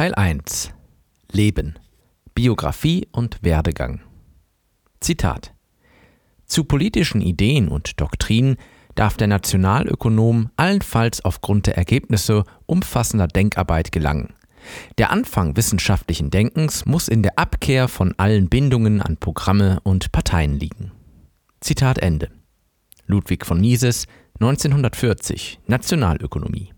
Teil 1 Leben Biografie und Werdegang Zitat Zu politischen Ideen und Doktrinen darf der Nationalökonom allenfalls aufgrund der Ergebnisse umfassender Denkarbeit gelangen. Der Anfang wissenschaftlichen Denkens muss in der Abkehr von allen Bindungen an Programme und Parteien liegen. Zitat Ende. Ludwig von Mises, 1940, Nationalökonomie.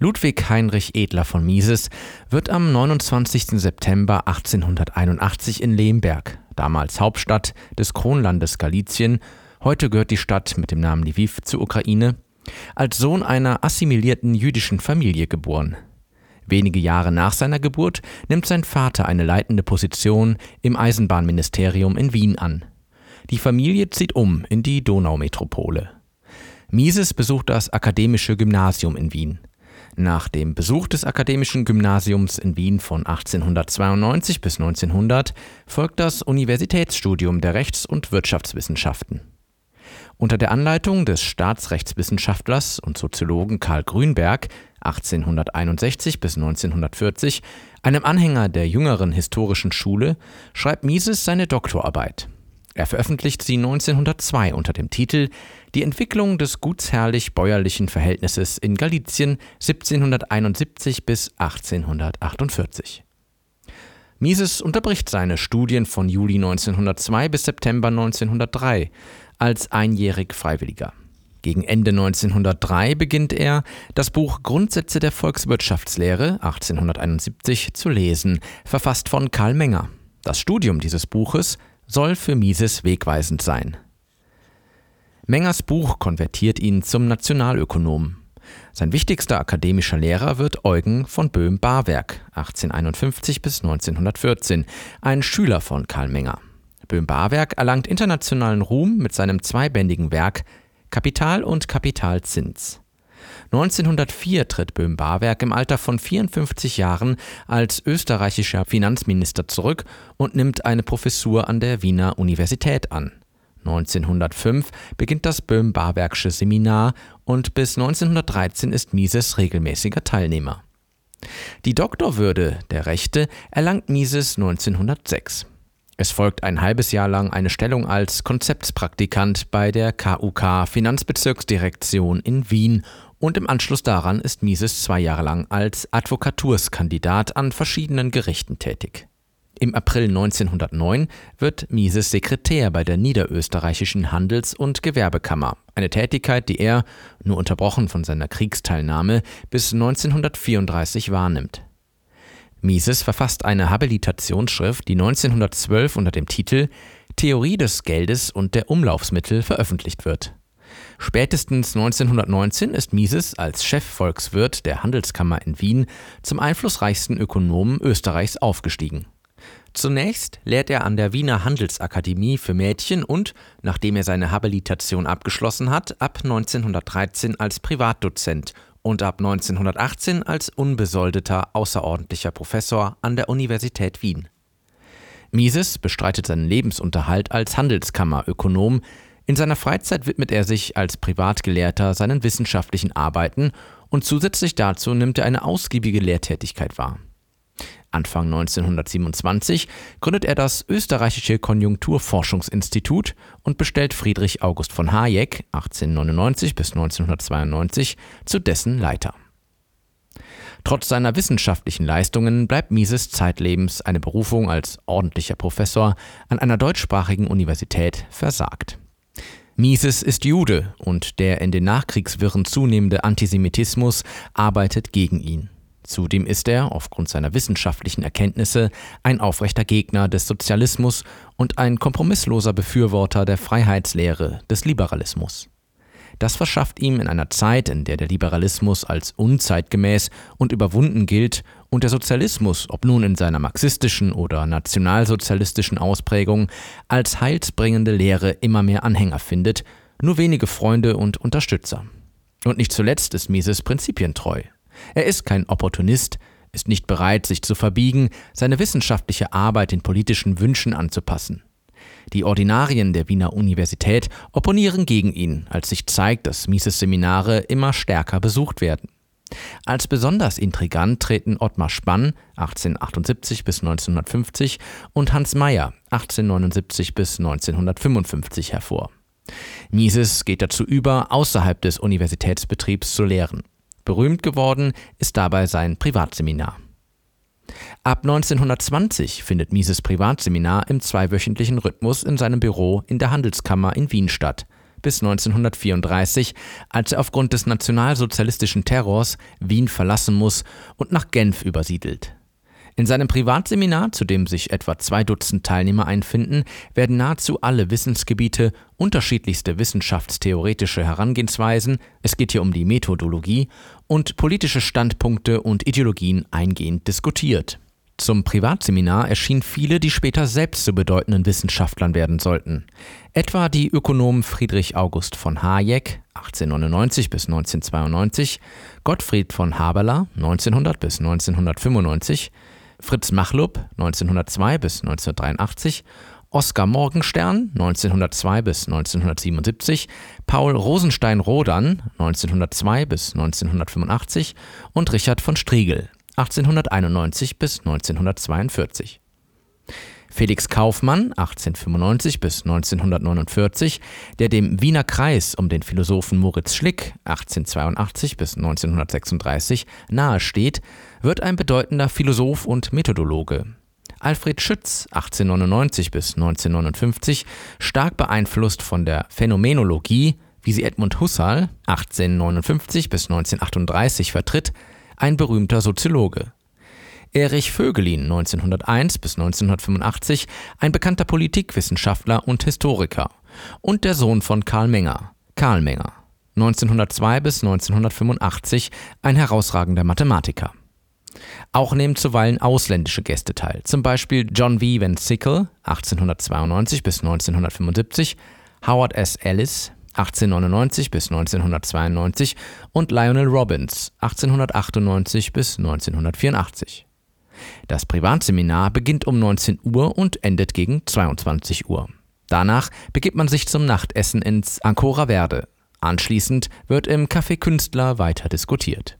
Ludwig Heinrich Edler von Mises wird am 29. September 1881 in Lemberg, damals Hauptstadt des Kronlandes Galizien, heute gehört die Stadt mit dem Namen Lviv zur Ukraine, als Sohn einer assimilierten jüdischen Familie geboren. Wenige Jahre nach seiner Geburt nimmt sein Vater eine leitende Position im Eisenbahnministerium in Wien an. Die Familie zieht um in die Donaumetropole. Mises besucht das Akademische Gymnasium in Wien. Nach dem Besuch des Akademischen Gymnasiums in Wien von 1892 bis 1900 folgt das Universitätsstudium der Rechts- und Wirtschaftswissenschaften. Unter der Anleitung des Staatsrechtswissenschaftlers und Soziologen Karl Grünberg 1861 bis 1940, einem Anhänger der jüngeren historischen Schule, schreibt Mises seine Doktorarbeit. Er veröffentlicht sie 1902 unter dem Titel Die Entwicklung des gutsherrlich-bäuerlichen Verhältnisses in Galizien 1771 bis 1848. Mises unterbricht seine Studien von Juli 1902 bis September 1903 als einjährig Freiwilliger. Gegen Ende 1903 beginnt er, das Buch Grundsätze der Volkswirtschaftslehre 1871 zu lesen, verfasst von Karl Menger. Das Studium dieses Buches soll für Mises wegweisend sein. Mengers Buch konvertiert ihn zum Nationalökonom. Sein wichtigster akademischer Lehrer wird Eugen von Böhm-Barwerk, 1851 bis 1914, ein Schüler von Karl Menger. Böhm-Barwerk erlangt internationalen Ruhm mit seinem zweibändigen Werk Kapital und Kapitalzins. 1904 tritt Böhm-Barwerk im Alter von 54 Jahren als österreichischer Finanzminister zurück und nimmt eine Professur an der Wiener Universität an. 1905 beginnt das Böhm-Barwerksche Seminar und bis 1913 ist Mises regelmäßiger Teilnehmer. Die Doktorwürde der Rechte erlangt Mises 1906. Es folgt ein halbes Jahr lang eine Stellung als Konzeptspraktikant bei der KUK Finanzbezirksdirektion in Wien und im Anschluss daran ist Mises zwei Jahre lang als Advokaturskandidat an verschiedenen Gerichten tätig. Im April 1909 wird Mises Sekretär bei der Niederösterreichischen Handels- und Gewerbekammer, eine Tätigkeit, die er, nur unterbrochen von seiner Kriegsteilnahme, bis 1934 wahrnimmt. Mises verfasst eine Habilitationsschrift, die 1912 unter dem Titel Theorie des Geldes und der Umlaufsmittel veröffentlicht wird. Spätestens 1919 ist Mises als Chefvolkswirt der Handelskammer in Wien zum einflussreichsten Ökonomen Österreichs aufgestiegen. Zunächst lehrt er an der Wiener Handelsakademie für Mädchen und, nachdem er seine Habilitation abgeschlossen hat, ab 1913 als Privatdozent und ab 1918 als unbesoldeter außerordentlicher Professor an der Universität Wien. Mises bestreitet seinen Lebensunterhalt als Handelskammerökonom, in seiner Freizeit widmet er sich als Privatgelehrter seinen wissenschaftlichen Arbeiten und zusätzlich dazu nimmt er eine ausgiebige Lehrtätigkeit wahr. Anfang 1927 gründet er das Österreichische Konjunkturforschungsinstitut und bestellt Friedrich August von Hayek 1899 bis 1992 zu dessen Leiter. Trotz seiner wissenschaftlichen Leistungen bleibt Mises zeitlebens eine Berufung als ordentlicher Professor an einer deutschsprachigen Universität versagt. Mises ist Jude und der in den Nachkriegswirren zunehmende Antisemitismus arbeitet gegen ihn. Zudem ist er, aufgrund seiner wissenschaftlichen Erkenntnisse, ein aufrechter Gegner des Sozialismus und ein kompromissloser Befürworter der Freiheitslehre des Liberalismus. Das verschafft ihm in einer Zeit, in der der Liberalismus als unzeitgemäß und überwunden gilt und der Sozialismus, ob nun in seiner marxistischen oder nationalsozialistischen Ausprägung, als heilsbringende Lehre immer mehr Anhänger findet, nur wenige Freunde und Unterstützer. Und nicht zuletzt ist Mises prinzipientreu. Er ist kein Opportunist, ist nicht bereit, sich zu verbiegen, seine wissenschaftliche Arbeit den politischen Wünschen anzupassen. Die Ordinarien der Wiener Universität opponieren gegen ihn, als sich zeigt, dass Mises Seminare immer stärker besucht werden. Als besonders intrigant treten Ottmar Spann 1878 bis 1950 und Hans Meyer 1879 bis 1955 hervor. Mises geht dazu über, außerhalb des Universitätsbetriebs zu lehren. Berühmt geworden ist dabei sein Privatseminar. Ab 1920 findet Mises Privatseminar im zweiwöchentlichen Rhythmus in seinem Büro in der Handelskammer in Wien statt, bis 1934, als er aufgrund des nationalsozialistischen Terrors Wien verlassen muss und nach Genf übersiedelt. In seinem Privatseminar, zu dem sich etwa zwei Dutzend Teilnehmer einfinden, werden nahezu alle Wissensgebiete, unterschiedlichste wissenschaftstheoretische Herangehensweisen, es geht hier um die Methodologie, und politische Standpunkte und Ideologien eingehend diskutiert. Zum Privatseminar erschienen viele, die später selbst zu bedeutenden Wissenschaftlern werden sollten. Etwa die Ökonomen Friedrich August von Hayek 1899 bis 1992, Gottfried von Haberler 1900 bis 1995, Fritz Machlup 1902 bis 1983, Oskar Morgenstern 1902 bis 1977, Paul Rosenstein-Rodan 1902 bis 1985 und Richard von Striegel 1891 bis 1942. Felix Kaufmann 1895 bis 1949, der dem Wiener Kreis um den Philosophen Moritz Schlick 1882 bis 1936 nahesteht, wird ein bedeutender Philosoph und Methodologe. Alfred Schütz 1899 bis 1959, stark beeinflusst von der Phänomenologie, wie sie Edmund Husserl 1859 bis 1938 vertritt, ein berühmter Soziologe. Erich Vögelin 1901 bis 1985, ein bekannter Politikwissenschaftler und Historiker und der Sohn von Karl Menger, Karl Menger 1902 bis 1985, ein herausragender Mathematiker. Auch nehmen zuweilen ausländische Gäste teil, zum Beispiel John V. Van Sickle 1892 bis 1975, Howard S. Ellis 1899 bis 1992 und Lionel Robbins 1898 bis 1984. Das Privatseminar beginnt um 19 Uhr und endet gegen 22 Uhr. Danach begibt man sich zum Nachtessen ins Ancora Verde. Anschließend wird im Café Künstler weiter diskutiert.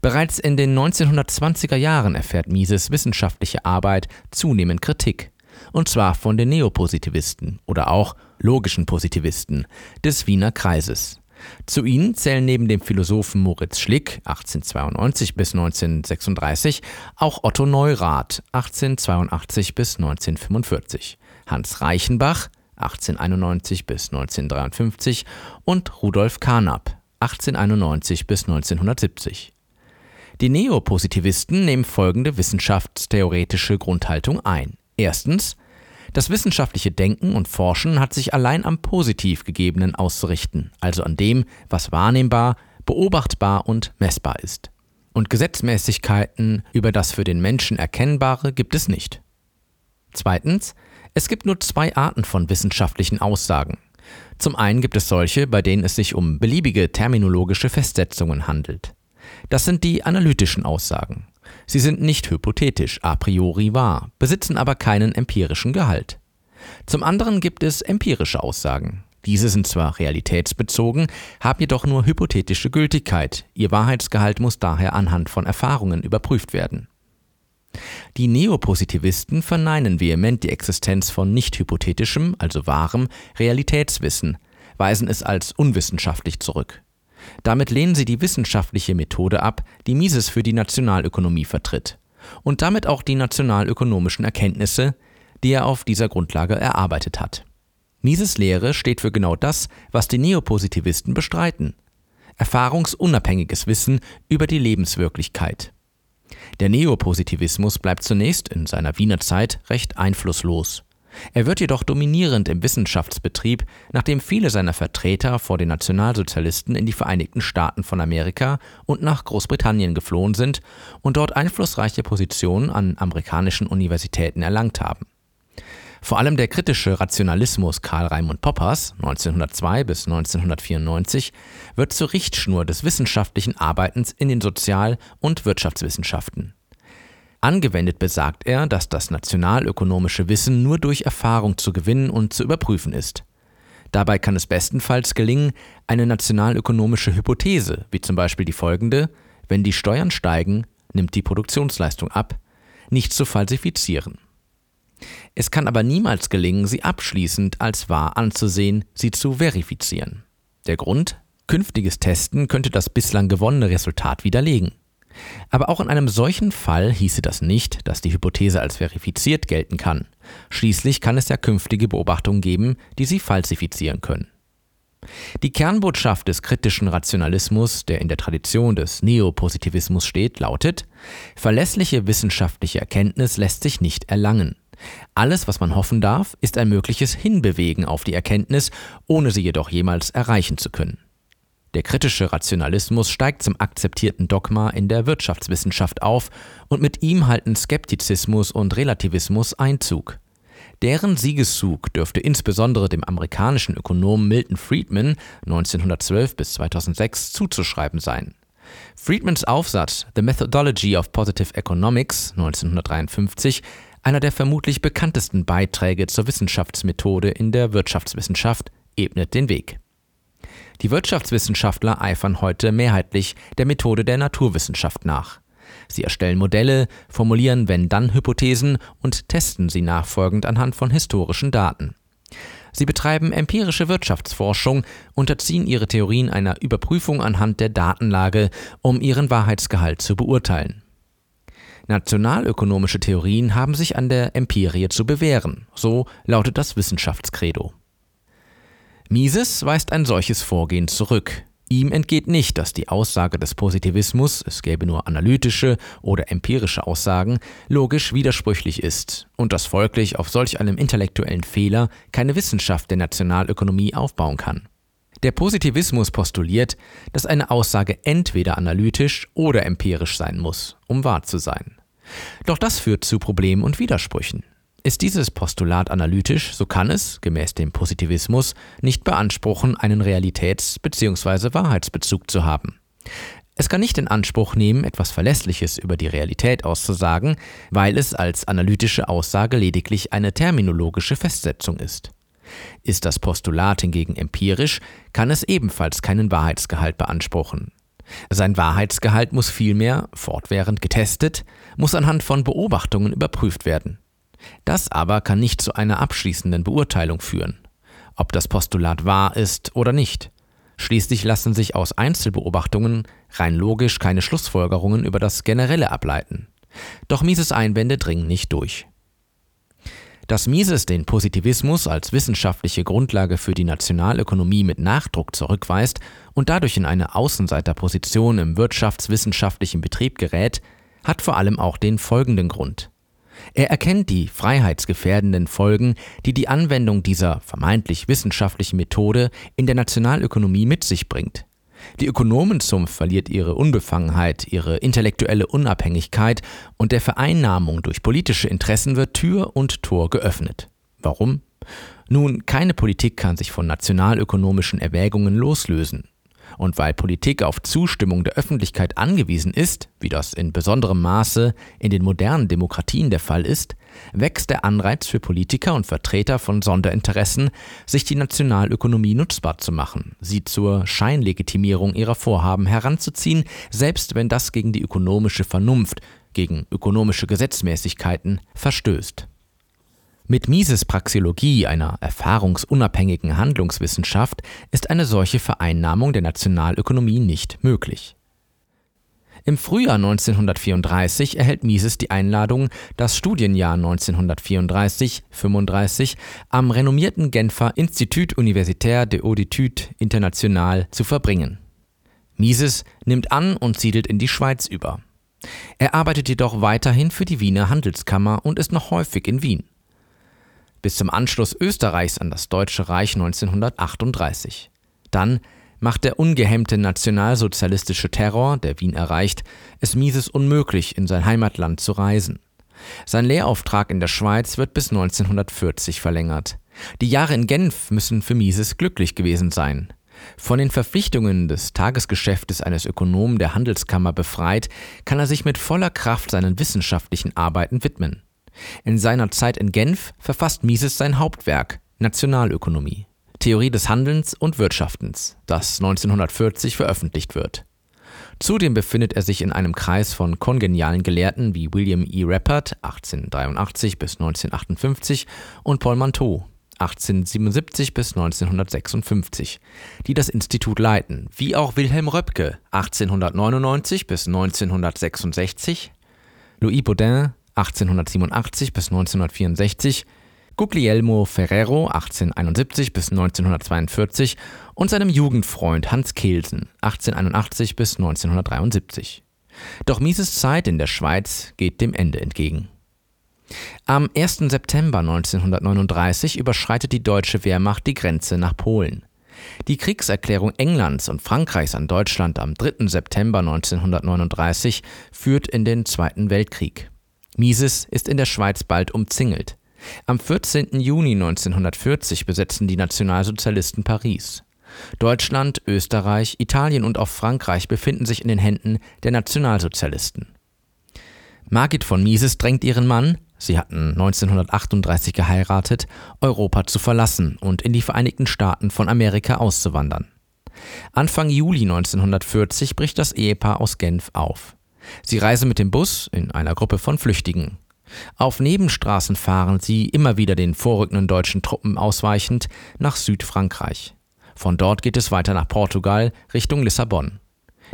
Bereits in den 1920er Jahren erfährt Mises wissenschaftliche Arbeit zunehmend Kritik, und zwar von den Neopositivisten oder auch logischen Positivisten des Wiener Kreises. Zu ihnen zählen neben dem Philosophen Moritz Schlick 1892 bis 1936 auch Otto Neurath 1882 bis 1945, Hans Reichenbach 1891 bis 1953 und Rudolf Carnap 1891 bis 1970. Die Neopositivisten nehmen folgende wissenschaftstheoretische Grundhaltung ein. Erstens, das wissenschaftliche Denken und Forschen hat sich allein am positiv Gegebenen auszurichten, also an dem, was wahrnehmbar, beobachtbar und messbar ist. Und Gesetzmäßigkeiten über das für den Menschen Erkennbare gibt es nicht. Zweitens, es gibt nur zwei Arten von wissenschaftlichen Aussagen. Zum einen gibt es solche, bei denen es sich um beliebige terminologische Festsetzungen handelt. Das sind die analytischen Aussagen. Sie sind nicht hypothetisch a priori wahr, besitzen aber keinen empirischen Gehalt. Zum anderen gibt es empirische Aussagen. Diese sind zwar realitätsbezogen, haben jedoch nur hypothetische Gültigkeit, ihr Wahrheitsgehalt muss daher anhand von Erfahrungen überprüft werden. Die Neopositivisten verneinen vehement die Existenz von nicht hypothetischem, also wahrem, Realitätswissen, weisen es als unwissenschaftlich zurück. Damit lehnen sie die wissenschaftliche Methode ab, die Mises für die Nationalökonomie vertritt, und damit auch die nationalökonomischen Erkenntnisse, die er auf dieser Grundlage erarbeitet hat. Mises Lehre steht für genau das, was die Neopositivisten bestreiten. Erfahrungsunabhängiges Wissen über die Lebenswirklichkeit. Der Neopositivismus bleibt zunächst in seiner Wiener Zeit recht einflusslos. Er wird jedoch dominierend im Wissenschaftsbetrieb, nachdem viele seiner Vertreter vor den Nationalsozialisten in die Vereinigten Staaten von Amerika und nach Großbritannien geflohen sind und dort einflussreiche Positionen an amerikanischen Universitäten erlangt haben. Vor allem der kritische Rationalismus Karl Raimund Poppers 1902 bis 1994 wird zur Richtschnur des wissenschaftlichen Arbeitens in den Sozial- und Wirtschaftswissenschaften. Angewendet besagt er, dass das nationalökonomische Wissen nur durch Erfahrung zu gewinnen und zu überprüfen ist. Dabei kann es bestenfalls gelingen, eine nationalökonomische Hypothese, wie zum Beispiel die folgende, wenn die Steuern steigen, nimmt die Produktionsleistung ab, nicht zu falsifizieren. Es kann aber niemals gelingen, sie abschließend als wahr anzusehen, sie zu verifizieren. Der Grund? Künftiges Testen könnte das bislang gewonnene Resultat widerlegen. Aber auch in einem solchen Fall hieße das nicht, dass die Hypothese als verifiziert gelten kann. Schließlich kann es ja künftige Beobachtungen geben, die sie falsifizieren können. Die Kernbotschaft des kritischen Rationalismus, der in der Tradition des Neopositivismus steht, lautet, verlässliche wissenschaftliche Erkenntnis lässt sich nicht erlangen. Alles, was man hoffen darf, ist ein mögliches Hinbewegen auf die Erkenntnis, ohne sie jedoch jemals erreichen zu können. Der kritische Rationalismus steigt zum akzeptierten Dogma in der Wirtschaftswissenschaft auf und mit ihm halten Skeptizismus und Relativismus Einzug. Deren Siegeszug dürfte insbesondere dem amerikanischen Ökonom Milton Friedman 1912 bis 2006 zuzuschreiben sein. Friedmans Aufsatz The Methodology of Positive Economics 1953 einer der vermutlich bekanntesten Beiträge zur Wissenschaftsmethode in der Wirtschaftswissenschaft, ebnet den Weg. Die Wirtschaftswissenschaftler eifern heute mehrheitlich der Methode der Naturwissenschaft nach. Sie erstellen Modelle, formulieren Wenn-Dann-Hypothesen und testen sie nachfolgend anhand von historischen Daten. Sie betreiben empirische Wirtschaftsforschung, unterziehen ihre Theorien einer Überprüfung anhand der Datenlage, um ihren Wahrheitsgehalt zu beurteilen. Nationalökonomische Theorien haben sich an der Empirie zu bewähren, so lautet das Wissenschaftskredo. Mises weist ein solches Vorgehen zurück. Ihm entgeht nicht, dass die Aussage des Positivismus, es gäbe nur analytische oder empirische Aussagen, logisch widersprüchlich ist und dass folglich auf solch einem intellektuellen Fehler keine Wissenschaft der Nationalökonomie aufbauen kann. Der Positivismus postuliert, dass eine Aussage entweder analytisch oder empirisch sein muss, um wahr zu sein. Doch das führt zu Problemen und Widersprüchen. Ist dieses Postulat analytisch, so kann es, gemäß dem Positivismus, nicht beanspruchen, einen Realitäts- bzw. Wahrheitsbezug zu haben. Es kann nicht in Anspruch nehmen, etwas Verlässliches über die Realität auszusagen, weil es als analytische Aussage lediglich eine terminologische Festsetzung ist. Ist das Postulat hingegen empirisch, kann es ebenfalls keinen Wahrheitsgehalt beanspruchen. Sein Wahrheitsgehalt muss vielmehr, fortwährend getestet, muss anhand von Beobachtungen überprüft werden. Das aber kann nicht zu einer abschließenden Beurteilung führen, ob das Postulat wahr ist oder nicht. Schließlich lassen sich aus Einzelbeobachtungen rein logisch keine Schlussfolgerungen über das Generelle ableiten. Doch Mises Einwände dringen nicht durch. Dass Mises den Positivismus als wissenschaftliche Grundlage für die Nationalökonomie mit Nachdruck zurückweist und dadurch in eine Außenseiterposition im wirtschaftswissenschaftlichen Betrieb gerät, hat vor allem auch den folgenden Grund. Er erkennt die freiheitsgefährdenden Folgen, die die Anwendung dieser vermeintlich wissenschaftlichen Methode in der Nationalökonomie mit sich bringt. Die Ökonomenzunft verliert ihre Unbefangenheit, ihre intellektuelle Unabhängigkeit und der Vereinnahmung durch politische Interessen wird Tür und Tor geöffnet. Warum? Nun, keine Politik kann sich von nationalökonomischen Erwägungen loslösen. Und weil Politik auf Zustimmung der Öffentlichkeit angewiesen ist, wie das in besonderem Maße in den modernen Demokratien der Fall ist, wächst der Anreiz für Politiker und Vertreter von Sonderinteressen, sich die Nationalökonomie nutzbar zu machen, sie zur Scheinlegitimierung ihrer Vorhaben heranzuziehen, selbst wenn das gegen die ökonomische Vernunft, gegen ökonomische Gesetzmäßigkeiten verstößt. Mit Mises Praxeologie, einer erfahrungsunabhängigen Handlungswissenschaft, ist eine solche Vereinnahmung der Nationalökonomie nicht möglich. Im Frühjahr 1934 erhält Mises die Einladung, das Studienjahr 1934-35 am renommierten Genfer Institut Universitaire de Auditude International zu verbringen. Mises nimmt an und siedelt in die Schweiz über. Er arbeitet jedoch weiterhin für die Wiener Handelskammer und ist noch häufig in Wien bis zum Anschluss Österreichs an das Deutsche Reich 1938. Dann macht der ungehemmte nationalsozialistische Terror, der Wien erreicht, es Mises unmöglich, in sein Heimatland zu reisen. Sein Lehrauftrag in der Schweiz wird bis 1940 verlängert. Die Jahre in Genf müssen für Mises glücklich gewesen sein. Von den Verpflichtungen des Tagesgeschäftes eines Ökonomen der Handelskammer befreit, kann er sich mit voller Kraft seinen wissenschaftlichen Arbeiten widmen. In seiner Zeit in Genf verfasst Mises sein Hauptwerk Nationalökonomie. Theorie des Handelns und Wirtschaftens, das 1940 veröffentlicht wird. Zudem befindet er sich in einem Kreis von kongenialen Gelehrten wie William E. Rappert 1883 bis 1958 und Paul Manteau 1877 bis 1956, die das Institut leiten, wie auch Wilhelm Röpke 1899 bis 1966, Louis Baudin 1887 bis 1964, Guglielmo Ferrero 1871 bis 1942 und seinem Jugendfreund Hans Kelsen 1881 bis 1973. Doch Mises Zeit in der Schweiz geht dem Ende entgegen. Am 1. September 1939 überschreitet die deutsche Wehrmacht die Grenze nach Polen. Die Kriegserklärung Englands und Frankreichs an Deutschland am 3. September 1939 führt in den Zweiten Weltkrieg. Mises ist in der Schweiz bald umzingelt. Am 14. Juni 1940 besetzen die Nationalsozialisten Paris. Deutschland, Österreich, Italien und auch Frankreich befinden sich in den Händen der Nationalsozialisten. Margit von Mises drängt ihren Mann, sie hatten 1938 geheiratet, Europa zu verlassen und in die Vereinigten Staaten von Amerika auszuwandern. Anfang Juli 1940 bricht das Ehepaar aus Genf auf. Sie reisen mit dem Bus in einer Gruppe von Flüchtigen. Auf Nebenstraßen fahren sie, immer wieder den vorrückenden deutschen Truppen ausweichend, nach Südfrankreich. Von dort geht es weiter nach Portugal Richtung Lissabon.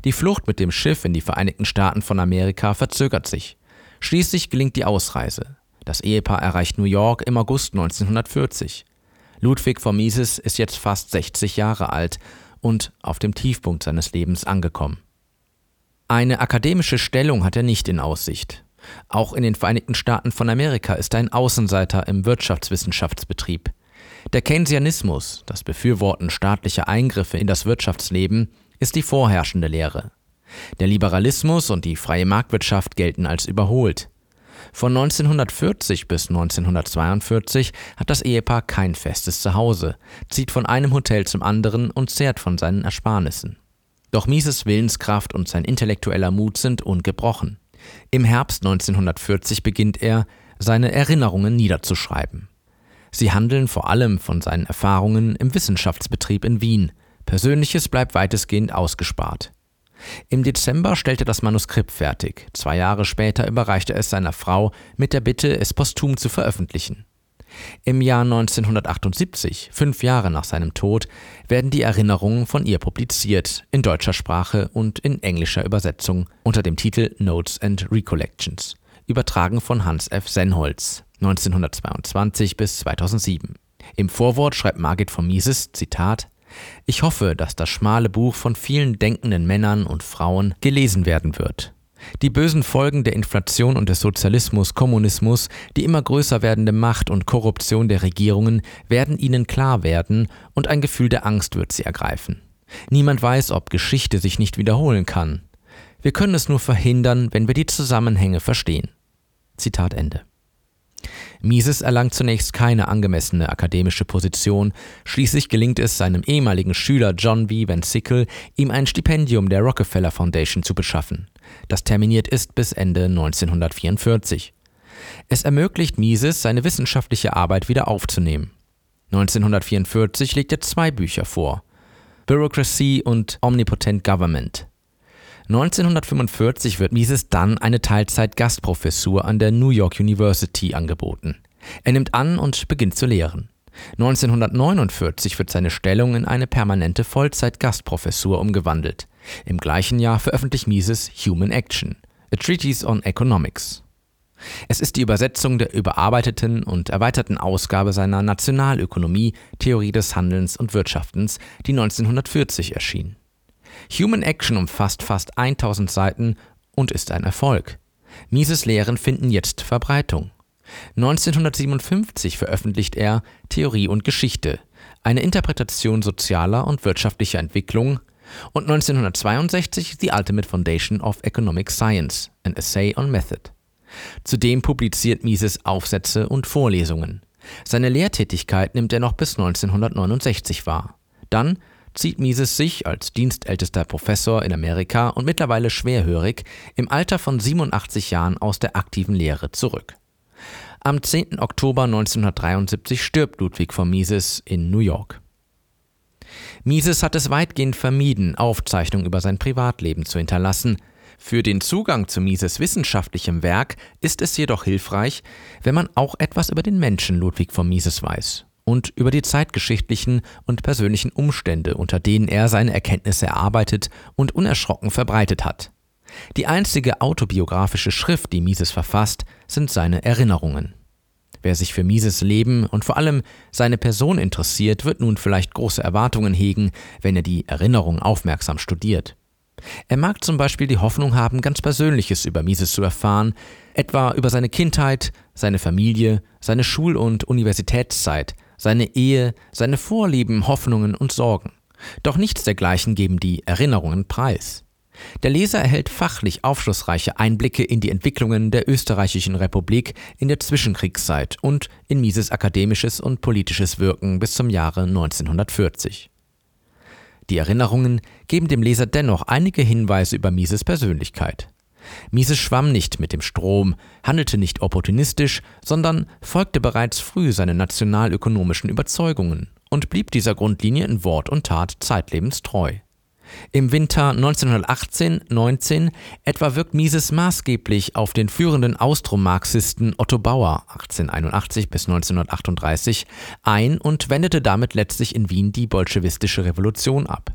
Die Flucht mit dem Schiff in die Vereinigten Staaten von Amerika verzögert sich. Schließlich gelingt die Ausreise. Das Ehepaar erreicht New York im August 1940. Ludwig von Mises ist jetzt fast 60 Jahre alt und auf dem Tiefpunkt seines Lebens angekommen. Eine akademische Stellung hat er nicht in Aussicht. Auch in den Vereinigten Staaten von Amerika ist er ein Außenseiter im Wirtschaftswissenschaftsbetrieb. Der Keynesianismus, das Befürworten staatlicher Eingriffe in das Wirtschaftsleben, ist die vorherrschende Lehre. Der Liberalismus und die freie Marktwirtschaft gelten als überholt. Von 1940 bis 1942 hat das Ehepaar kein festes Zuhause, zieht von einem Hotel zum anderen und zehrt von seinen Ersparnissen. Doch Mises Willenskraft und sein intellektueller Mut sind ungebrochen. Im Herbst 1940 beginnt er, seine Erinnerungen niederzuschreiben. Sie handeln vor allem von seinen Erfahrungen im Wissenschaftsbetrieb in Wien. Persönliches bleibt weitestgehend ausgespart. Im Dezember stellt er das Manuskript fertig. Zwei Jahre später überreicht er es seiner Frau mit der Bitte, es posthum zu veröffentlichen. Im Jahr 1978, fünf Jahre nach seinem Tod, werden die Erinnerungen von ihr publiziert, in deutscher Sprache und in englischer Übersetzung unter dem Titel Notes and Recollections, übertragen von Hans F. Senholz. 1922 bis 2007. Im Vorwort schreibt Margit von Mises, Zitat, Ich hoffe, dass das schmale Buch von vielen denkenden Männern und Frauen gelesen werden wird. Die bösen Folgen der Inflation und des Sozialismus, Kommunismus, die immer größer werdende Macht und Korruption der Regierungen werden ihnen klar werden und ein Gefühl der Angst wird sie ergreifen. Niemand weiß, ob Geschichte sich nicht wiederholen kann. Wir können es nur verhindern, wenn wir die Zusammenhänge verstehen. Zitat Ende. Mises erlangt zunächst keine angemessene akademische Position, schließlich gelingt es seinem ehemaligen Schüler John B. Van Sickle, ihm ein Stipendium der Rockefeller Foundation zu beschaffen, das terminiert ist bis Ende 1944. Es ermöglicht Mises, seine wissenschaftliche Arbeit wieder aufzunehmen. 1944 legt er zwei Bücher vor: Bureaucracy und Omnipotent Government. 1945 wird Mises dann eine Teilzeit-Gastprofessur an der New York University angeboten. Er nimmt an und beginnt zu lehren. 1949 wird seine Stellung in eine permanente Vollzeit-Gastprofessur umgewandelt. Im gleichen Jahr veröffentlicht Mises Human Action, A Treatise on Economics. Es ist die Übersetzung der überarbeiteten und erweiterten Ausgabe seiner Nationalökonomie, Theorie des Handelns und Wirtschaftens, die 1940 erschien. Human Action umfasst fast 1000 Seiten und ist ein Erfolg. Mises Lehren finden jetzt Verbreitung. 1957 veröffentlicht er Theorie und Geschichte, eine Interpretation sozialer und wirtschaftlicher Entwicklung und 1962 The Ultimate Foundation of Economic Science, an Essay on Method. Zudem publiziert Mises Aufsätze und Vorlesungen. Seine Lehrtätigkeit nimmt er noch bis 1969 wahr. Dann zieht Mises sich als dienstältester Professor in Amerika und mittlerweile schwerhörig im Alter von 87 Jahren aus der aktiven Lehre zurück. Am 10. Oktober 1973 stirbt Ludwig von Mises in New York. Mises hat es weitgehend vermieden, Aufzeichnungen über sein Privatleben zu hinterlassen. Für den Zugang zu Mises wissenschaftlichem Werk ist es jedoch hilfreich, wenn man auch etwas über den Menschen Ludwig von Mises weiß und über die zeitgeschichtlichen und persönlichen Umstände, unter denen er seine Erkenntnisse erarbeitet und unerschrocken verbreitet hat. Die einzige autobiografische Schrift, die Mises verfasst, sind seine Erinnerungen. Wer sich für Mises Leben und vor allem seine Person interessiert, wird nun vielleicht große Erwartungen hegen, wenn er die Erinnerungen aufmerksam studiert. Er mag zum Beispiel die Hoffnung haben, ganz Persönliches über Mises zu erfahren, etwa über seine Kindheit, seine Familie, seine Schul- und Universitätszeit, seine Ehe, seine Vorlieben, Hoffnungen und Sorgen. Doch nichts dergleichen geben die Erinnerungen preis. Der Leser erhält fachlich aufschlussreiche Einblicke in die Entwicklungen der österreichischen Republik in der Zwischenkriegszeit und in Mises akademisches und politisches Wirken bis zum Jahre 1940. Die Erinnerungen geben dem Leser dennoch einige Hinweise über Mises Persönlichkeit. Mises schwamm nicht mit dem Strom, handelte nicht opportunistisch, sondern folgte bereits früh seinen nationalökonomischen Überzeugungen und blieb dieser Grundlinie in Wort und Tat zeitlebens treu. Im Winter 1918-19 etwa wirkt Mises maßgeblich auf den führenden Austromarxisten Otto Bauer 1881 bis 1938 ein und wendete damit letztlich in Wien die bolschewistische Revolution ab.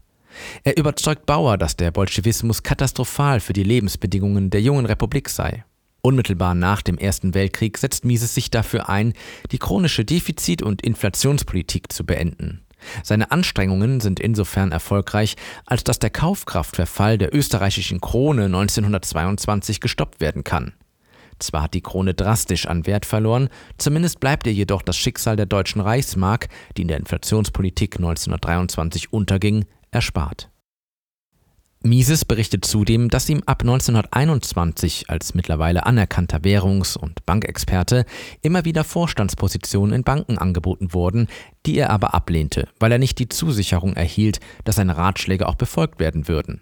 Er überzeugt Bauer, dass der Bolschewismus katastrophal für die Lebensbedingungen der jungen Republik sei. Unmittelbar nach dem Ersten Weltkrieg setzt Mises sich dafür ein, die chronische Defizit- und Inflationspolitik zu beenden. Seine Anstrengungen sind insofern erfolgreich, als dass der Kaufkraftverfall der österreichischen Krone 1922 gestoppt werden kann. Zwar hat die Krone drastisch an Wert verloren, zumindest bleibt ihr jedoch das Schicksal der deutschen Reichsmark, die in der Inflationspolitik 1923 unterging, erspart. Mises berichtet zudem, dass ihm ab 1921 als mittlerweile anerkannter Währungs- und Bankexperte immer wieder Vorstandspositionen in Banken angeboten wurden, die er aber ablehnte, weil er nicht die Zusicherung erhielt, dass seine Ratschläge auch befolgt werden würden.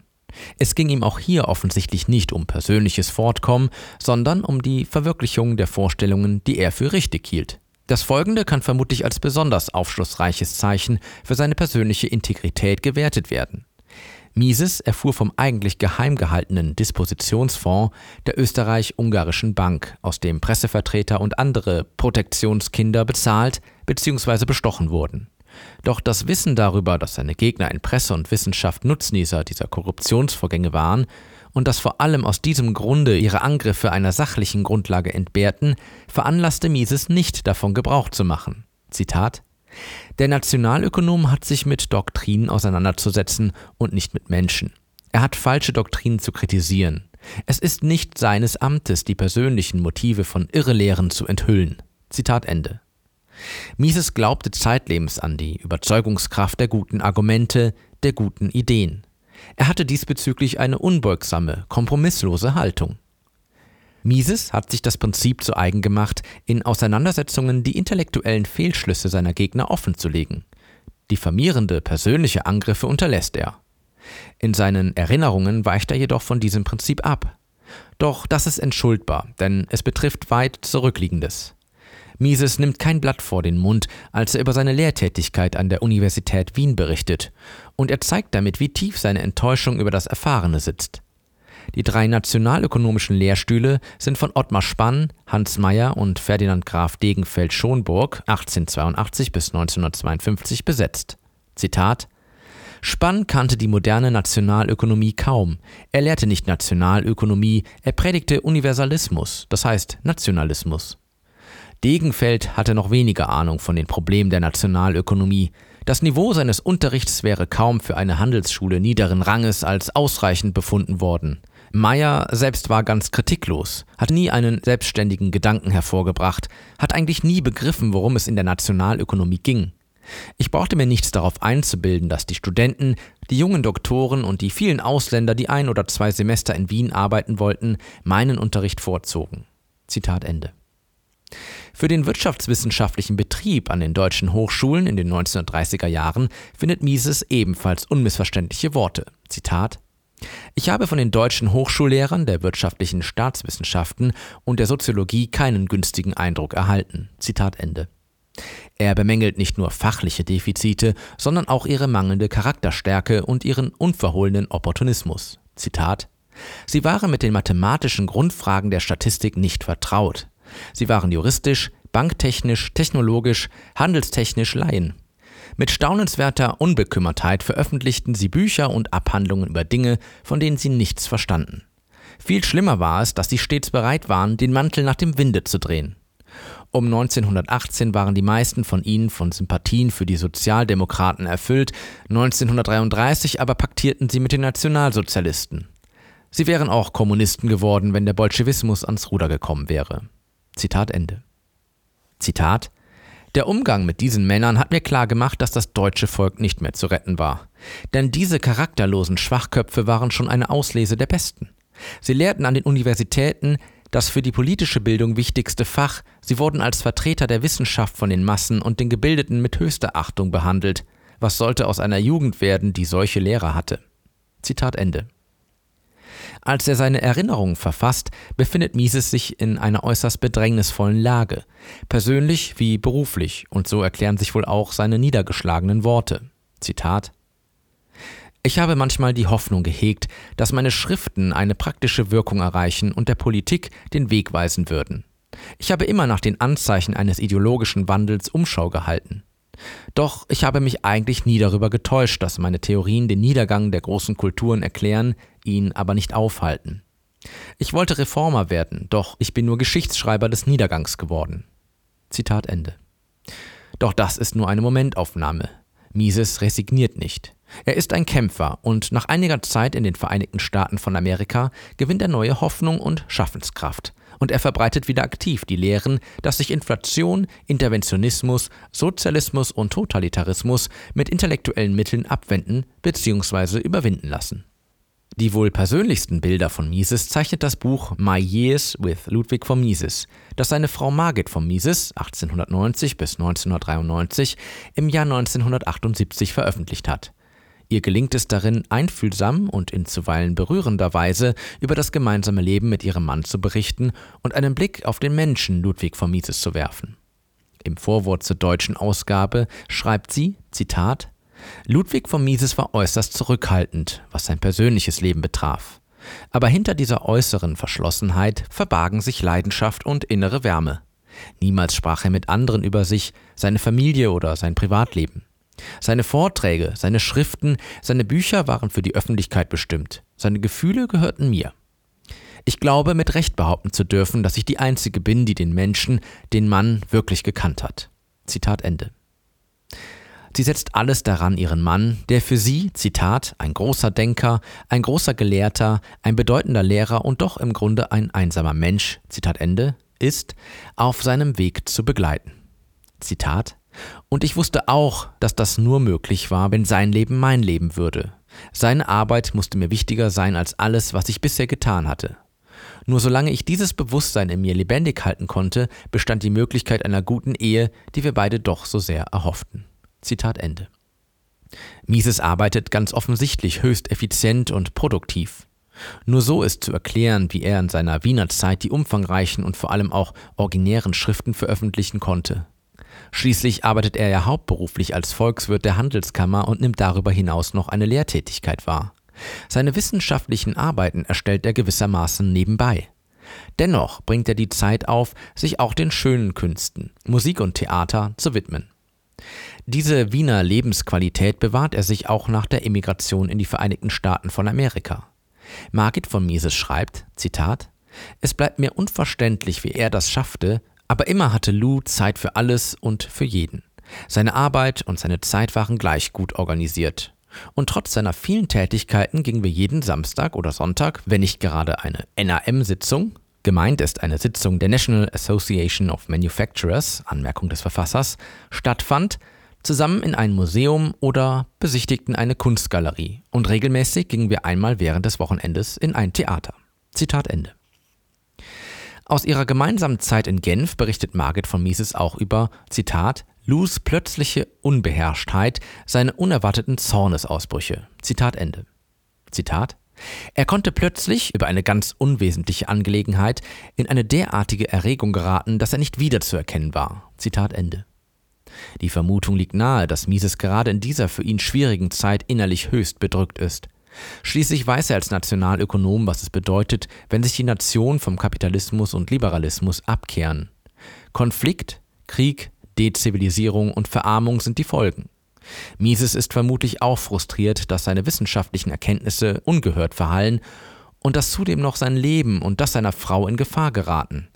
Es ging ihm auch hier offensichtlich nicht um persönliches Fortkommen, sondern um die Verwirklichung der Vorstellungen, die er für richtig hielt. Das Folgende kann vermutlich als besonders aufschlussreiches Zeichen für seine persönliche Integrität gewertet werden. Mises erfuhr vom eigentlich geheim gehaltenen Dispositionsfonds der Österreich-Ungarischen Bank, aus dem Pressevertreter und andere Protektionskinder bezahlt bzw. bestochen wurden. Doch das Wissen darüber, dass seine Gegner in Presse und Wissenschaft Nutznießer dieser Korruptionsvorgänge waren und dass vor allem aus diesem Grunde ihre Angriffe einer sachlichen Grundlage entbehrten, veranlasste Mises nicht davon Gebrauch zu machen. Zitat der Nationalökonom hat sich mit Doktrinen auseinanderzusetzen und nicht mit Menschen. Er hat falsche Doktrinen zu kritisieren. Es ist nicht seines Amtes, die persönlichen Motive von Irrelehren zu enthüllen. Zitat Ende. Mises glaubte zeitlebens an die Überzeugungskraft der guten Argumente, der guten Ideen. Er hatte diesbezüglich eine unbeugsame, kompromisslose Haltung. Mises hat sich das Prinzip zu eigen gemacht, in Auseinandersetzungen die intellektuellen Fehlschlüsse seiner Gegner offenzulegen. Diffamierende persönliche Angriffe unterlässt er. In seinen Erinnerungen weicht er jedoch von diesem Prinzip ab. Doch das ist entschuldbar, denn es betrifft weit Zurückliegendes. Mises nimmt kein Blatt vor den Mund, als er über seine Lehrtätigkeit an der Universität Wien berichtet, und er zeigt damit, wie tief seine Enttäuschung über das Erfahrene sitzt. Die drei nationalökonomischen Lehrstühle sind von Ottmar Spann, Hans Mayer und Ferdinand Graf Degenfeld-Schonburg 1882 bis 1952 besetzt. Zitat Spann kannte die moderne Nationalökonomie kaum. Er lehrte nicht Nationalökonomie, er predigte Universalismus, das heißt Nationalismus. Degenfeld hatte noch weniger Ahnung von den Problemen der Nationalökonomie. Das Niveau seines Unterrichts wäre kaum für eine Handelsschule niederen Ranges als ausreichend befunden worden. Meyer selbst war ganz kritiklos, hat nie einen selbstständigen Gedanken hervorgebracht, hat eigentlich nie begriffen, worum es in der Nationalökonomie ging. Ich brauchte mir nichts darauf einzubilden, dass die Studenten, die jungen Doktoren und die vielen Ausländer, die ein oder zwei Semester in Wien arbeiten wollten, meinen Unterricht vorzogen. Zitat Ende. Für den wirtschaftswissenschaftlichen Betrieb an den deutschen Hochschulen in den 1930er Jahren findet Mises ebenfalls unmissverständliche Worte. Zitat ich habe von den deutschen Hochschullehrern der wirtschaftlichen Staatswissenschaften und der Soziologie keinen günstigen Eindruck erhalten. Zitat Ende. Er bemängelt nicht nur fachliche Defizite, sondern auch ihre mangelnde Charakterstärke und ihren unverhohlenen Opportunismus. Zitat Sie waren mit den mathematischen Grundfragen der Statistik nicht vertraut. Sie waren juristisch, banktechnisch, technologisch, handelstechnisch Laien. Mit staunenswerter Unbekümmertheit veröffentlichten sie Bücher und Abhandlungen über Dinge, von denen sie nichts verstanden. Viel schlimmer war es, dass sie stets bereit waren, den Mantel nach dem Winde zu drehen. Um 1918 waren die meisten von ihnen von Sympathien für die Sozialdemokraten erfüllt, 1933 aber paktierten sie mit den Nationalsozialisten. Sie wären auch Kommunisten geworden, wenn der Bolschewismus ans Ruder gekommen wäre. Zitat Ende. Zitat Der Umgang mit diesen Männern hat mir klar gemacht, dass das deutsche Volk nicht mehr zu retten war. Denn diese charakterlosen Schwachköpfe waren schon eine Auslese der Besten. Sie lehrten an den Universitäten das für die politische Bildung wichtigste Fach, sie wurden als Vertreter der Wissenschaft von den Massen und den Gebildeten mit höchster Achtung behandelt. Was sollte aus einer Jugend werden, die solche Lehrer hatte? Zitat Ende. Als er seine Erinnerungen verfasst, befindet Mises sich in einer äußerst bedrängnisvollen Lage, persönlich wie beruflich, und so erklären sich wohl auch seine niedergeschlagenen Worte. Zitat ich habe manchmal die Hoffnung gehegt, dass meine Schriften eine praktische Wirkung erreichen und der Politik den Weg weisen würden. Ich habe immer nach den Anzeichen eines ideologischen Wandels Umschau gehalten. Doch ich habe mich eigentlich nie darüber getäuscht, dass meine Theorien den Niedergang der großen Kulturen erklären, ihn aber nicht aufhalten. Ich wollte Reformer werden, doch ich bin nur Geschichtsschreiber des Niedergangs geworden. Zitat Ende. Doch das ist nur eine Momentaufnahme. Mises resigniert nicht. Er ist ein Kämpfer und nach einiger Zeit in den Vereinigten Staaten von Amerika gewinnt er neue Hoffnung und Schaffenskraft und er verbreitet wieder aktiv die Lehren, dass sich Inflation, Interventionismus, Sozialismus und Totalitarismus mit intellektuellen Mitteln abwenden bzw. überwinden lassen. Die wohl persönlichsten Bilder von Mises zeichnet das Buch My Years with Ludwig von Mises, das seine Frau Margit von Mises 1890 bis 1993 im Jahr 1978 veröffentlicht hat. Ihr gelingt es darin, einfühlsam und in zuweilen berührender Weise über das gemeinsame Leben mit ihrem Mann zu berichten und einen Blick auf den Menschen Ludwig von Mises zu werfen. Im Vorwort zur deutschen Ausgabe schreibt sie, Zitat, Ludwig von Mises war äußerst zurückhaltend, was sein persönliches Leben betraf. Aber hinter dieser äußeren Verschlossenheit verbargen sich Leidenschaft und innere Wärme. Niemals sprach er mit anderen über sich, seine Familie oder sein Privatleben. Seine Vorträge, seine Schriften, seine Bücher waren für die Öffentlichkeit bestimmt. Seine Gefühle gehörten mir. Ich glaube, mit Recht behaupten zu dürfen, dass ich die Einzige bin, die den Menschen, den Mann wirklich gekannt hat. Zitat Ende. Sie setzt alles daran, ihren Mann, der für sie, Zitat, ein großer Denker, ein großer Gelehrter, ein bedeutender Lehrer und doch im Grunde ein einsamer Mensch, Zitat Ende, ist, auf seinem Weg zu begleiten. Zitat und ich wusste auch, dass das nur möglich war, wenn sein Leben mein Leben würde. Seine Arbeit musste mir wichtiger sein als alles, was ich bisher getan hatte. Nur solange ich dieses Bewusstsein in mir lebendig halten konnte, bestand die Möglichkeit einer guten Ehe, die wir beide doch so sehr erhofften. Zitat Ende. Mises arbeitet ganz offensichtlich höchst effizient und produktiv. Nur so ist zu erklären, wie er in seiner Wiener Zeit die umfangreichen und vor allem auch originären Schriften veröffentlichen konnte. Schließlich arbeitet er ja hauptberuflich als Volkswirt der Handelskammer und nimmt darüber hinaus noch eine Lehrtätigkeit wahr. Seine wissenschaftlichen Arbeiten erstellt er gewissermaßen nebenbei. Dennoch bringt er die Zeit auf, sich auch den schönen Künsten, Musik und Theater zu widmen. Diese Wiener Lebensqualität bewahrt er sich auch nach der Emigration in die Vereinigten Staaten von Amerika. Margit von Mises schreibt, Zitat, es bleibt mir unverständlich, wie er das schaffte, aber immer hatte Lou Zeit für alles und für jeden. Seine Arbeit und seine Zeit waren gleich gut organisiert. Und trotz seiner vielen Tätigkeiten gingen wir jeden Samstag oder Sonntag, wenn nicht gerade eine NAM-Sitzung, gemeint ist eine Sitzung der National Association of Manufacturers, Anmerkung des Verfassers, stattfand, zusammen in ein Museum oder besichtigten eine Kunstgalerie. Und regelmäßig gingen wir einmal während des Wochenendes in ein Theater. Zitat Ende. Aus ihrer gemeinsamen Zeit in Genf berichtet Margit von Mises auch über, Zitat, Lus plötzliche Unbeherrschtheit, seine unerwarteten Zornesausbrüche. Zitat Ende. Zitat er konnte plötzlich über eine ganz unwesentliche Angelegenheit in eine derartige Erregung geraten, dass er nicht wiederzuerkennen war. Zitat Ende. Die Vermutung liegt nahe, dass Mises gerade in dieser für ihn schwierigen Zeit innerlich höchst bedrückt ist. Schließlich weiß er als Nationalökonom, was es bedeutet, wenn sich die Nationen vom Kapitalismus und Liberalismus abkehren. Konflikt, Krieg, Dezivilisierung und Verarmung sind die Folgen. Mises ist vermutlich auch frustriert, dass seine wissenschaftlichen Erkenntnisse ungehört verhallen und dass zudem noch sein Leben und das seiner Frau in Gefahr geraten.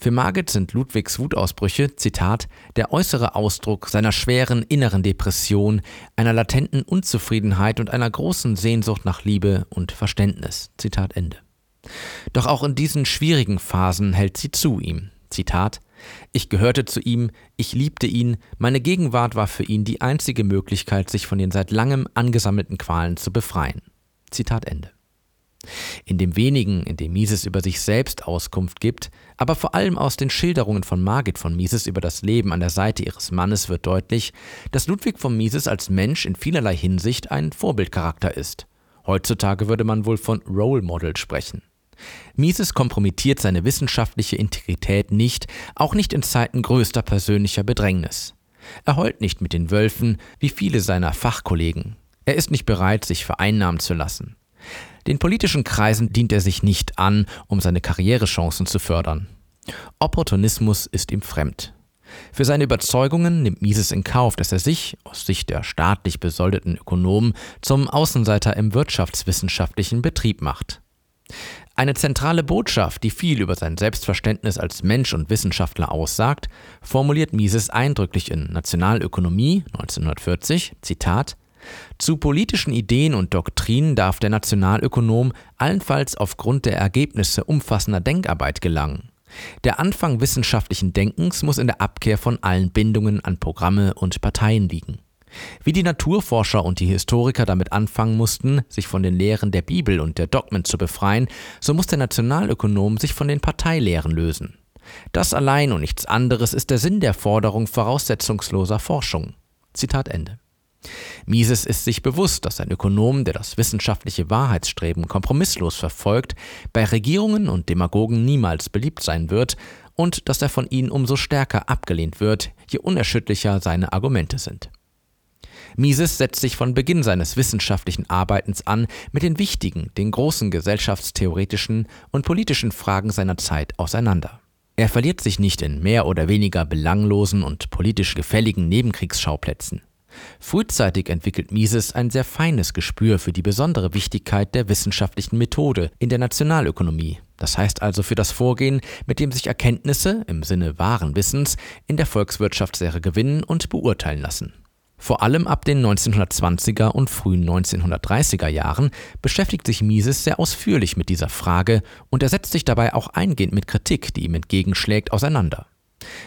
Für Margit sind Ludwigs Wutausbrüche, Zitat, der äußere Ausdruck seiner schweren inneren Depression, einer latenten Unzufriedenheit und einer großen Sehnsucht nach Liebe und Verständnis. Zitat Ende. Doch auch in diesen schwierigen Phasen hält sie zu ihm. Zitat, ich gehörte zu ihm, ich liebte ihn, meine Gegenwart war für ihn die einzige Möglichkeit, sich von den seit langem angesammelten Qualen zu befreien. Zitat Ende. In dem wenigen, in dem Mises über sich selbst Auskunft gibt, aber vor allem aus den Schilderungen von Margit von Mises über das Leben an der Seite ihres Mannes wird deutlich, dass Ludwig von Mises als Mensch in vielerlei Hinsicht ein Vorbildcharakter ist. Heutzutage würde man wohl von Role Model sprechen. Mises kompromittiert seine wissenschaftliche Integrität nicht, auch nicht in Zeiten größter persönlicher Bedrängnis. Er heult nicht mit den Wölfen, wie viele seiner Fachkollegen. Er ist nicht bereit, sich vereinnahmen zu lassen. Den politischen Kreisen dient er sich nicht an, um seine Karrierechancen zu fördern. Opportunismus ist ihm fremd. Für seine Überzeugungen nimmt Mises in Kauf, dass er sich, aus Sicht der staatlich besoldeten Ökonomen, zum Außenseiter im wirtschaftswissenschaftlichen Betrieb macht. Eine zentrale Botschaft, die viel über sein Selbstverständnis als Mensch und Wissenschaftler aussagt, formuliert Mises eindrücklich in Nationalökonomie 1940, Zitat, zu politischen Ideen und Doktrinen darf der Nationalökonom allenfalls aufgrund der Ergebnisse umfassender Denkarbeit gelangen. Der Anfang wissenschaftlichen Denkens muss in der Abkehr von allen Bindungen an Programme und Parteien liegen. Wie die Naturforscher und die Historiker damit anfangen mussten, sich von den Lehren der Bibel und der Dogmen zu befreien, so muss der Nationalökonom sich von den Parteilehren lösen. Das allein und nichts anderes ist der Sinn der Forderung voraussetzungsloser Forschung. Zitat Ende. Mises ist sich bewusst, dass ein Ökonom, der das wissenschaftliche Wahrheitsstreben kompromisslos verfolgt, bei Regierungen und Demagogen niemals beliebt sein wird und dass er von ihnen umso stärker abgelehnt wird, je unerschütterlicher seine Argumente sind. Mises setzt sich von Beginn seines wissenschaftlichen Arbeitens an mit den wichtigen, den großen gesellschaftstheoretischen und politischen Fragen seiner Zeit auseinander. Er verliert sich nicht in mehr oder weniger belanglosen und politisch gefälligen Nebenkriegsschauplätzen. Frühzeitig entwickelt Mises ein sehr feines Gespür für die besondere Wichtigkeit der wissenschaftlichen Methode in der Nationalökonomie, das heißt also für das Vorgehen, mit dem sich Erkenntnisse im Sinne wahren Wissens in der Volkswirtschaftslehre gewinnen und beurteilen lassen. Vor allem ab den 1920er und frühen 1930er Jahren beschäftigt sich Mises sehr ausführlich mit dieser Frage und er setzt sich dabei auch eingehend mit Kritik, die ihm entgegenschlägt, auseinander.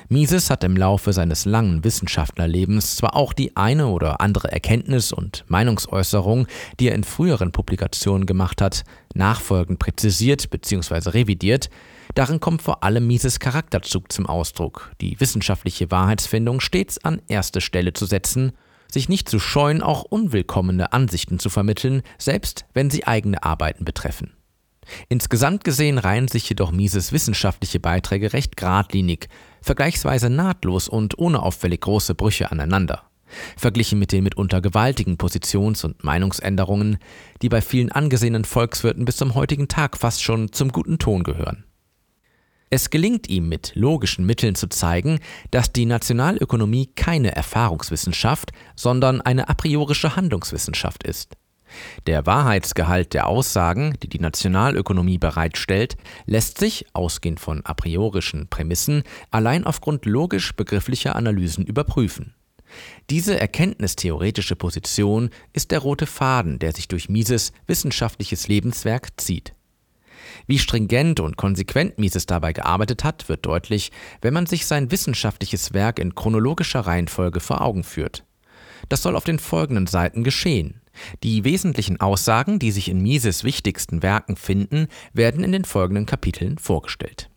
Mises hat im Laufe seines langen Wissenschaftlerlebens zwar auch die eine oder andere Erkenntnis und Meinungsäußerung, die er in früheren Publikationen gemacht hat, nachfolgend präzisiert bzw. revidiert, darin kommt vor allem Mises Charakterzug zum Ausdruck, die wissenschaftliche Wahrheitsfindung stets an erste Stelle zu setzen, sich nicht zu scheuen, auch unwillkommene Ansichten zu vermitteln, selbst wenn sie eigene Arbeiten betreffen. Insgesamt gesehen reihen sich jedoch Mises wissenschaftliche Beiträge recht geradlinig, vergleichsweise nahtlos und ohne auffällig große Brüche aneinander. Verglichen mit den mitunter gewaltigen Positions- und Meinungsänderungen, die bei vielen angesehenen Volkswirten bis zum heutigen Tag fast schon zum guten Ton gehören. Es gelingt ihm mit logischen Mitteln zu zeigen, dass die Nationalökonomie keine Erfahrungswissenschaft, sondern eine a priorische Handlungswissenschaft ist. Der Wahrheitsgehalt der Aussagen, die die Nationalökonomie bereitstellt, lässt sich, ausgehend von a priorischen Prämissen, allein aufgrund logisch-begrifflicher Analysen überprüfen. Diese erkenntnistheoretische Position ist der rote Faden, der sich durch Mises wissenschaftliches Lebenswerk zieht. Wie stringent und konsequent Mises dabei gearbeitet hat, wird deutlich, wenn man sich sein wissenschaftliches Werk in chronologischer Reihenfolge vor Augen führt. Das soll auf den folgenden Seiten geschehen. Die wesentlichen Aussagen, die sich in Mises wichtigsten Werken finden, werden in den folgenden Kapiteln vorgestellt